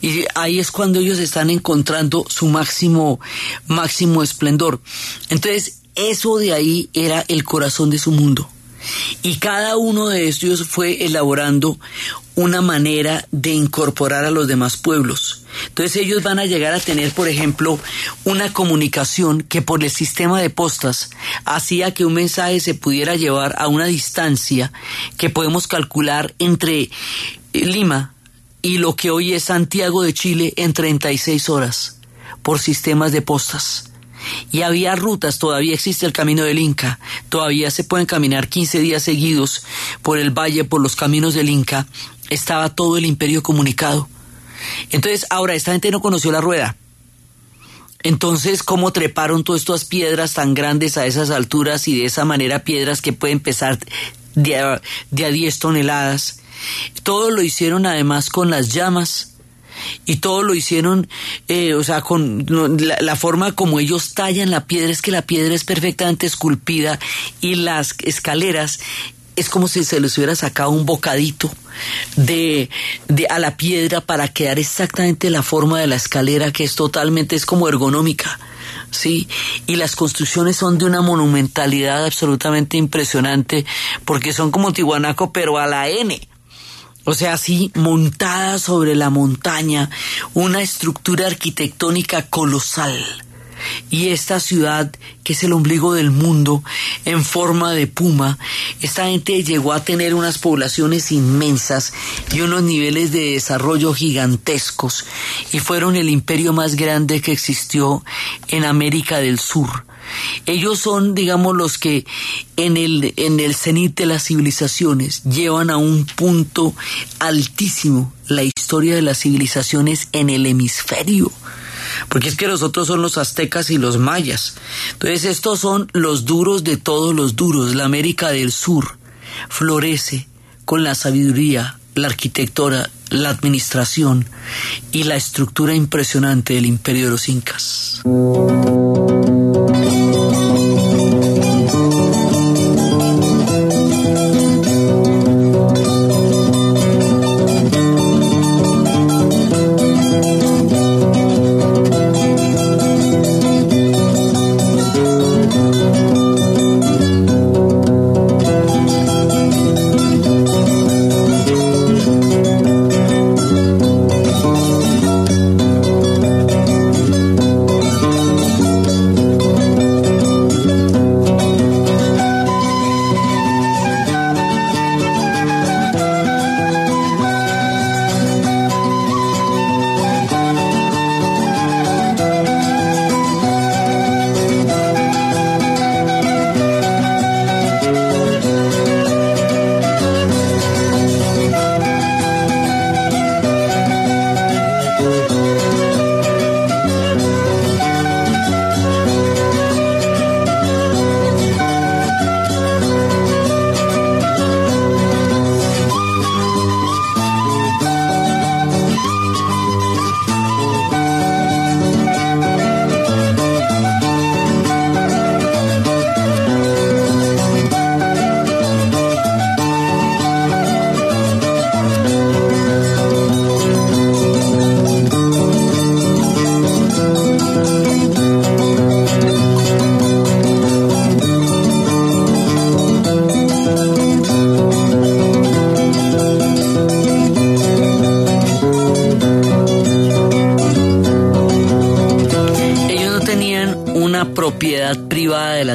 Y ahí es cuando ellos están encontrando su máximo, máximo esplendor. Entonces, eso de ahí era el corazón de su mundo. Y cada uno de ellos fue elaborando una manera de incorporar a los demás pueblos. Entonces ellos van a llegar a tener, por ejemplo, una comunicación que por el sistema de postas hacía que un mensaje se pudiera llevar a una distancia que podemos calcular entre Lima y lo que hoy es Santiago de Chile en 36 horas por sistemas de postas y había rutas, todavía existe el camino del Inca, todavía se pueden caminar 15 días seguidos por el valle, por los caminos del Inca, estaba todo el imperio comunicado. Entonces, ahora, esta gente no conoció la rueda. Entonces, ¿cómo treparon todas estas piedras tan grandes a esas alturas y de esa manera piedras que pueden pesar de a, de a 10 toneladas? Todo lo hicieron además con las llamas y todo lo hicieron, eh, o sea, con la, forma como ellos tallan la piedra, es que la piedra es perfectamente esculpida y las escaleras es como si se les hubiera sacado un bocadito de, de a la piedra para quedar exactamente la forma de la escalera que es totalmente, es como ergonómica. ¿sí? Y las construcciones son de una monumentalidad absolutamente impresionante porque son como Tihuanaco, pero a la N. O sea, así montada sobre la montaña, una estructura arquitectónica colosal. Y esta ciudad, que es el ombligo del mundo, en forma de puma, esta gente llegó a tener unas poblaciones inmensas y unos niveles de desarrollo gigantescos, y fueron el imperio más grande que existió en América del Sur ellos son, digamos, los que en el, en el cenit de las civilizaciones llevan a un punto altísimo la historia de las civilizaciones en el hemisferio. Porque es que los otros son los aztecas y los mayas. Entonces estos son los duros de todos los duros. La América del Sur florece con la sabiduría, la arquitectura, la administración y la estructura impresionante del imperio de los incas.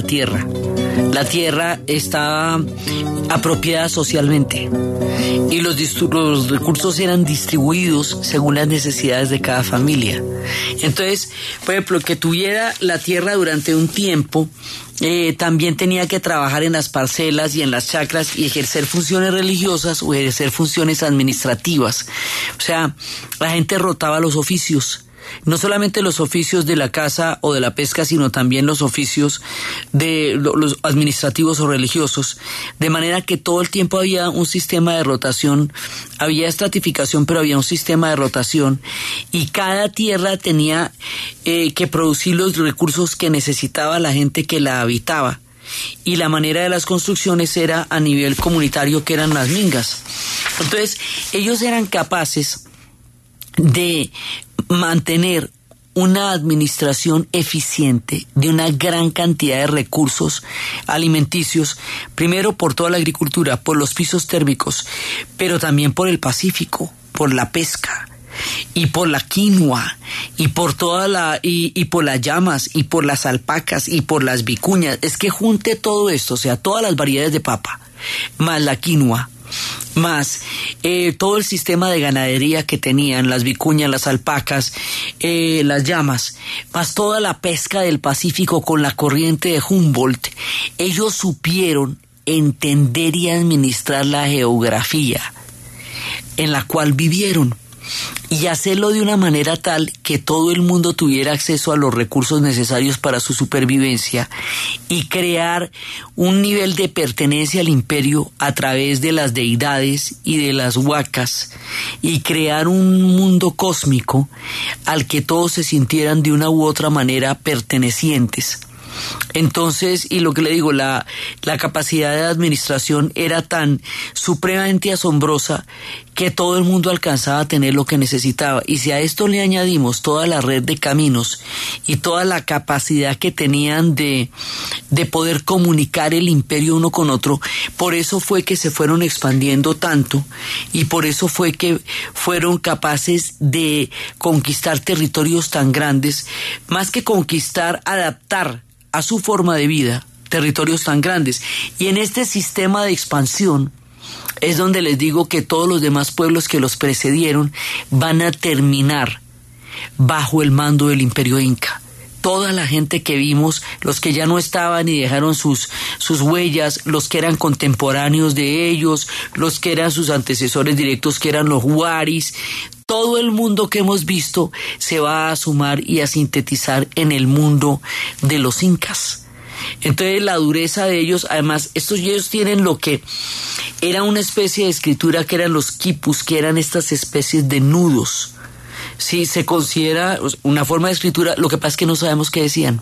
Tierra. La tierra está apropiada socialmente y los, los, recursos eran distribuidos según las necesidades de cada familia. Entonces, por ejemplo, que tuviera la tierra durante un tiempo, eh, también tenía que trabajar en las parcelas y en las chacras y ejercer funciones religiosas o ejercer funciones administrativas. O sea, la gente rotaba los oficios no solamente los oficios de la caza o de la pesca, sino también los oficios de los administrativos o religiosos, de manera que todo el tiempo había un sistema de rotación, había estratificación, pero había un sistema de rotación y cada tierra tenía eh, que producir los recursos que necesitaba la gente que la habitaba y la manera de las construcciones era a nivel comunitario que eran las mingas. Entonces, ellos eran capaces de mantener una administración eficiente de una gran cantidad de recursos alimenticios, primero por toda la agricultura, por los pisos térmicos, pero también por el Pacífico, por la pesca y por la quinoa y por toda la y, y por las llamas y por las alpacas y por las vicuñas, es que junte todo esto, o sea, todas las variedades de papa, más la quinoa, más eh, todo el sistema de ganadería que tenían, las vicuñas, las alpacas, eh, las llamas, más toda la pesca del Pacífico con la corriente de Humboldt, ellos supieron entender y administrar la geografía en la cual vivieron y hacerlo de una manera tal que todo el mundo tuviera acceso a los recursos necesarios para su supervivencia y crear un nivel de pertenencia al imperio a través de las deidades y de las huacas y crear un mundo cósmico al que todos se sintieran de una u otra manera pertenecientes. Entonces, y lo que le digo, la, la capacidad de administración era tan supremamente asombrosa que todo el mundo alcanzaba a tener lo que necesitaba. Y si a esto le añadimos toda la red de caminos y toda la capacidad que tenían de, de poder comunicar el imperio uno con otro, por eso fue que se fueron expandiendo tanto y por eso fue que fueron capaces de conquistar territorios tan grandes, más que conquistar, adaptar a su forma de vida territorios tan grandes. Y en este sistema de expansión, es donde les digo que todos los demás pueblos que los precedieron van a terminar bajo el mando del imperio inca. Toda la gente que vimos, los que ya no estaban y dejaron sus, sus huellas, los que eran contemporáneos de ellos, los que eran sus antecesores directos, que eran los huaris, todo el mundo que hemos visto se va a sumar y a sintetizar en el mundo de los incas. Entonces la dureza de ellos, además, estos ellos tienen lo que era una especie de escritura que eran los quipus, que eran estas especies de nudos. Sí, se considera una forma de escritura, lo que pasa es que no sabemos qué decían.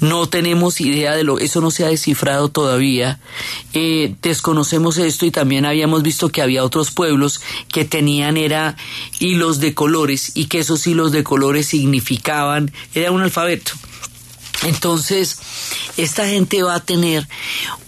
No tenemos idea de lo, eso no se ha descifrado todavía. Eh, desconocemos esto y también habíamos visto que había otros pueblos que tenían era hilos de colores y que esos hilos de colores significaban, era un alfabeto. Entonces, esta gente va a tener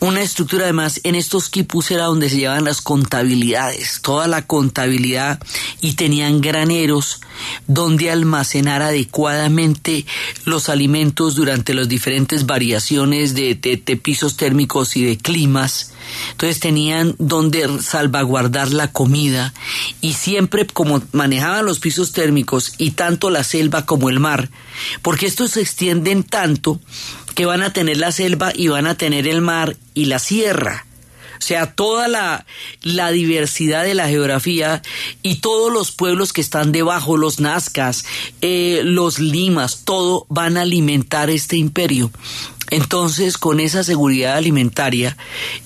una estructura, además, en estos quipus era donde se llevaban las contabilidades, toda la contabilidad, y tenían graneros donde almacenar adecuadamente los alimentos durante las diferentes variaciones de, de pisos térmicos y de climas. Entonces tenían donde salvaguardar la comida y siempre como manejaban los pisos térmicos y tanto la selva como el mar, porque estos se extienden tanto que van a tener la selva y van a tener el mar y la sierra. O sea, toda la, la, diversidad de la geografía y todos los pueblos que están debajo, los nazcas, eh, los limas, todo van a alimentar este imperio. Entonces, con esa seguridad alimentaria,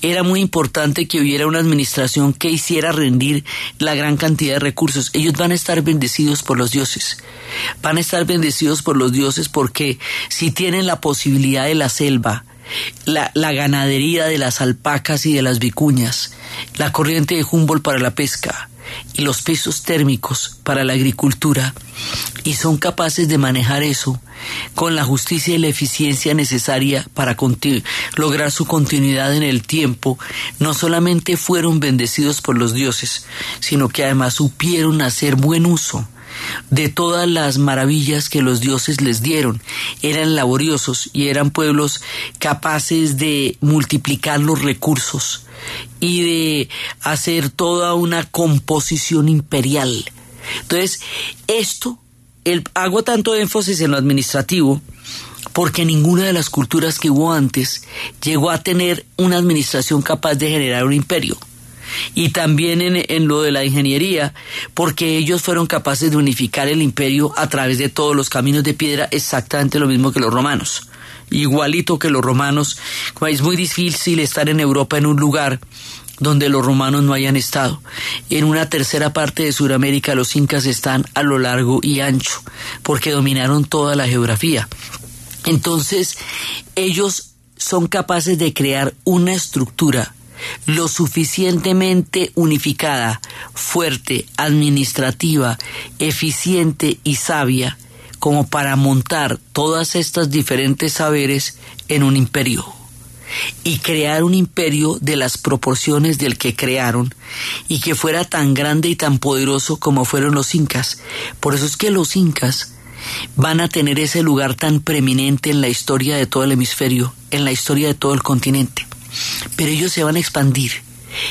era muy importante que hubiera una administración que hiciera rendir la gran cantidad de recursos. Ellos van a estar bendecidos por los dioses. Van a estar bendecidos por los dioses porque si tienen la posibilidad de la selva, la, ganadería de las alpacas y de las vicuñas, la corriente de Humboldt para la pesca y los pisos térmicos para la agricultura, y son capaces de manejar eso con la justicia y la eficiencia necesaria para lograr su continuidad en el tiempo, no solamente fueron bendecidos por los dioses, sino que además supieron hacer buen uso de todas las maravillas que los dioses les dieron. Eran laboriosos y eran pueblos capaces de multiplicar los recursos y de hacer toda una composición imperial. Entonces, esto, el, hago tanto énfasis en lo administrativo, porque ninguna de las culturas que hubo antes llegó a tener una administración capaz de generar un imperio y también en, lo de la ingeniería, porque ellos fueron capaces de unificar el imperio a través de todos los caminos de piedra, exactamente lo mismo que los romanos. Igualito que los romanos, es muy difícil estar en Europa en un lugar donde los romanos no hayan estado. En una tercera parte de Sudamérica los incas están a lo largo y ancho, porque dominaron toda la geografía. Entonces, ellos son capaces de crear una estructura lo suficientemente unificada, fuerte, administrativa, eficiente y sabia como para montar todas estas diferentes saberes en un imperio y crear un imperio de las proporciones del que crearon y que fuera tan grande y tan poderoso como fueron los incas. Por eso es que los incas van a tener ese lugar tan preeminente en la historia de todo el hemisferio, en la historia de todo el continente pero ellos se van a expandir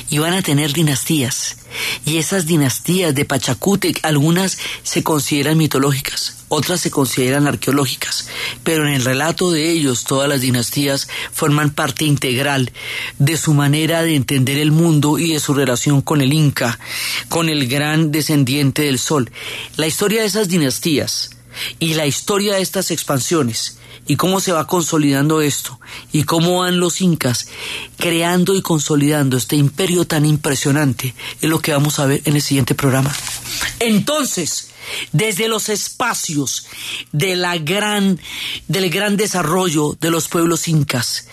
y van a tener dinastías. Y esas dinastías de Pachacute, algunas se consideran mitológicas, otras se consideran arqueológicas, pero en el relato de ellos todas las dinastías forman parte integral de su manera de entender el mundo y de su relación con el Inca, con el gran descendiente del sol. La historia de esas dinastías y la historia de estas expansiones y cómo se va consolidando esto y cómo van los incas creando y consolidando este imperio tan impresionante es lo que vamos a ver en el siguiente programa. Entonces, desde los espacios de la gran, del gran desarrollo de los pueblos incas,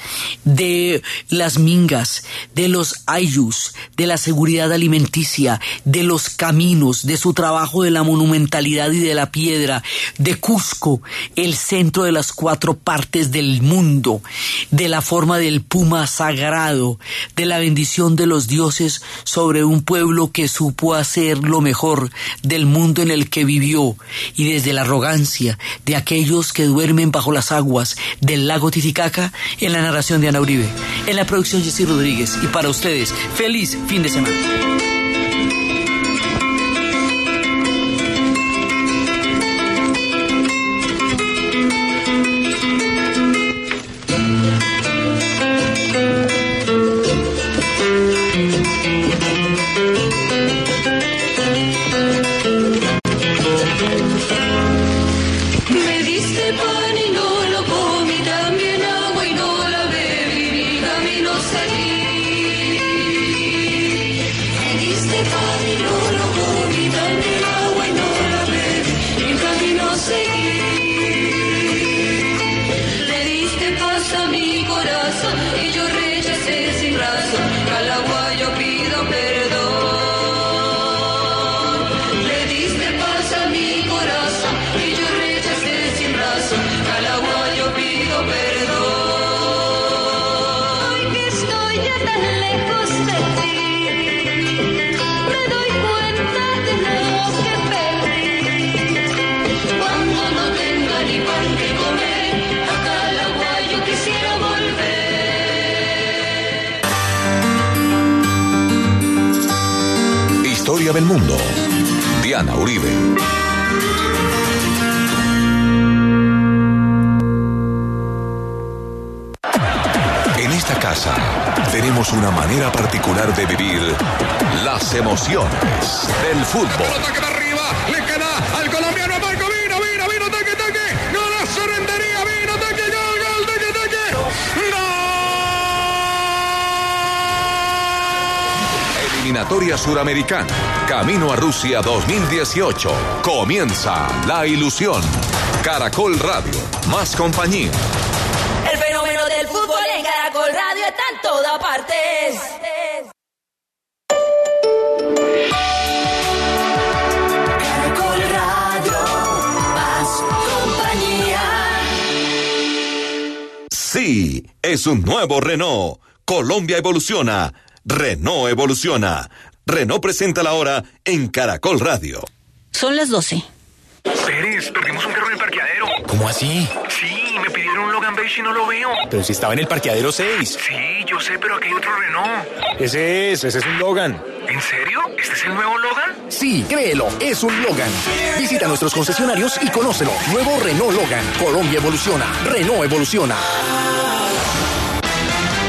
de las mingas, de los ayus, de la seguridad alimenticia, de los caminos, de su trabajo de la monumentalidad y de la piedra, de Cusco, el centro de las cuatro partes del mundo, de la forma del puma sagrado, de la bendición de los dioses sobre un pueblo que supo hacer lo mejor del mundo en el que vivió y desde la arrogancia de aquellos que duermen bajo las aguas del lago Titicaca en la narración de Ana Uribe, en la producción Jessy Rodríguez y para ustedes, feliz fin de semana. Del mundo. Diana Uribe. En esta casa tenemos una manera particular de vivir las emociones del fútbol. Eliminatoria Suramericana. Camino a Rusia 2018. Comienza la ilusión. Caracol Radio. Más compañía. El fenómeno del fútbol en Caracol Radio está en todas partes. Caracol Radio, más compañía. Sí, es un nuevo Renault. Colombia evoluciona. Renault evoluciona. Renault presenta la hora en Caracol Radio. Son las 12. Pérez, perdimos un carro en el parqueadero. ¿Cómo así? Sí, me pidieron un Logan Beige y no lo veo. Pero si estaba en el parqueadero 6. Sí, yo sé, pero aquí hay otro Renault. Ese es, ese es un Logan. ¿En serio? ¿Este es el nuevo Logan? Sí, créelo, es un Logan. Visita nuestros concesionarios y conócelo. Nuevo Renault Logan. Colombia evoluciona. Renault evoluciona.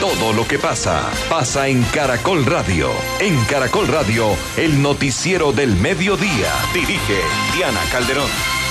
Todo lo que pasa, pasa en Caracol Radio. En Caracol Radio, el noticiero del mediodía. Dirige Diana Calderón.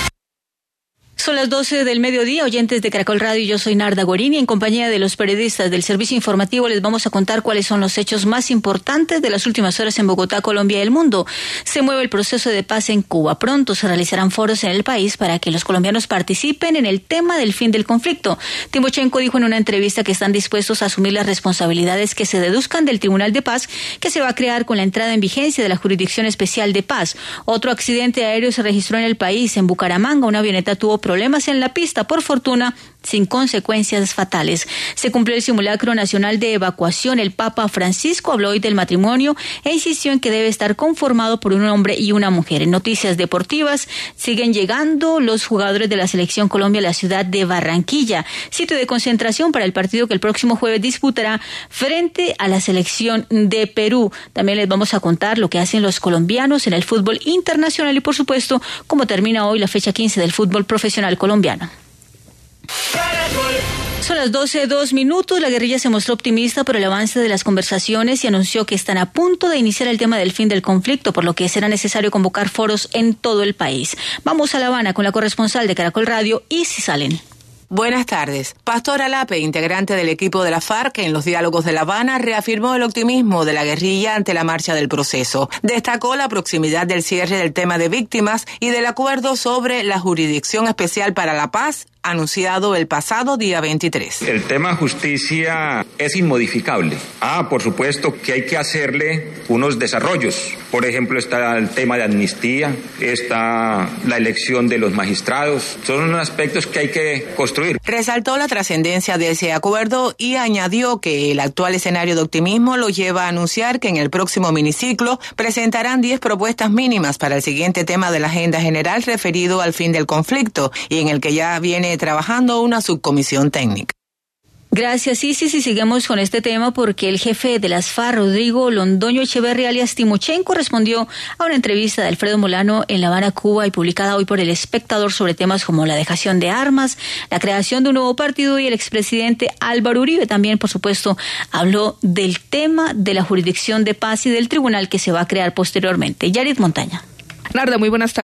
Son las 12 del mediodía, oyentes de Caracol Radio. Yo soy Narda Gorini. En compañía de los periodistas del servicio informativo les vamos a contar cuáles son los hechos más importantes de las últimas horas en Bogotá, Colombia y el mundo. Se mueve el proceso de paz en Cuba. Pronto se realizarán foros en el país para que los colombianos participen en el tema del fin del conflicto. Timochenko dijo en una entrevista que están dispuestos a asumir las responsabilidades que se deduzcan del Tribunal de Paz que se va a crear con la entrada en vigencia de la Jurisdicción Especial de Paz. Otro accidente aéreo se registró en el país. En Bucaramanga, una avioneta tuvo en la pista, por fortuna, sin consecuencias fatales. Se cumplió el simulacro nacional de evacuación. El Papa Francisco habló hoy del matrimonio e insistió en que debe estar conformado por un hombre y una mujer. En noticias deportivas siguen llegando los jugadores de la selección Colombia a la ciudad de Barranquilla, sitio de concentración para el partido que el próximo jueves disputará frente a la selección de Perú. También les vamos a contar lo que hacen los colombianos en el fútbol internacional y por supuesto cómo termina hoy la fecha 15 del fútbol profesional colombiano. Son las 12, dos minutos. La guerrilla se mostró optimista por el avance de las conversaciones y anunció que están a punto de iniciar el tema del fin del conflicto, por lo que será necesario convocar foros en todo el país. Vamos a La Habana con la corresponsal de Caracol Radio, Isi Salen. Buenas tardes. Pastor Alape, integrante del equipo de la FARC en los diálogos de La Habana, reafirmó el optimismo de la guerrilla ante la marcha del proceso. Destacó la proximidad del cierre del tema de víctimas y del acuerdo sobre la Jurisdicción Especial para la Paz anunciado el pasado día 23. El tema justicia es inmodificable. Ah, por supuesto que hay que hacerle unos desarrollos. Por ejemplo, está el tema de amnistía, está la elección de los magistrados. Son unos aspectos que hay que construir. Resaltó la trascendencia de ese acuerdo y añadió que el actual escenario de optimismo lo lleva a anunciar que en el próximo miniciclo presentarán 10 propuestas mínimas para el siguiente tema de la agenda general referido al fin del conflicto y en el que ya viene trabajando una subcomisión técnica. Gracias, sí, sí, seguimos con este tema porque el jefe de las FARC, Rodrigo Londoño Echeverri, alias Timochenko, respondió a una entrevista de Alfredo Molano en La Habana, Cuba, y publicada hoy por El Espectador sobre temas como la dejación de armas, la creación de un nuevo partido y el expresidente Álvaro Uribe. También, por supuesto, habló del tema de la jurisdicción de paz y del tribunal que se va a crear posteriormente. Yarit Montaña. Narda, muy buenas tardes.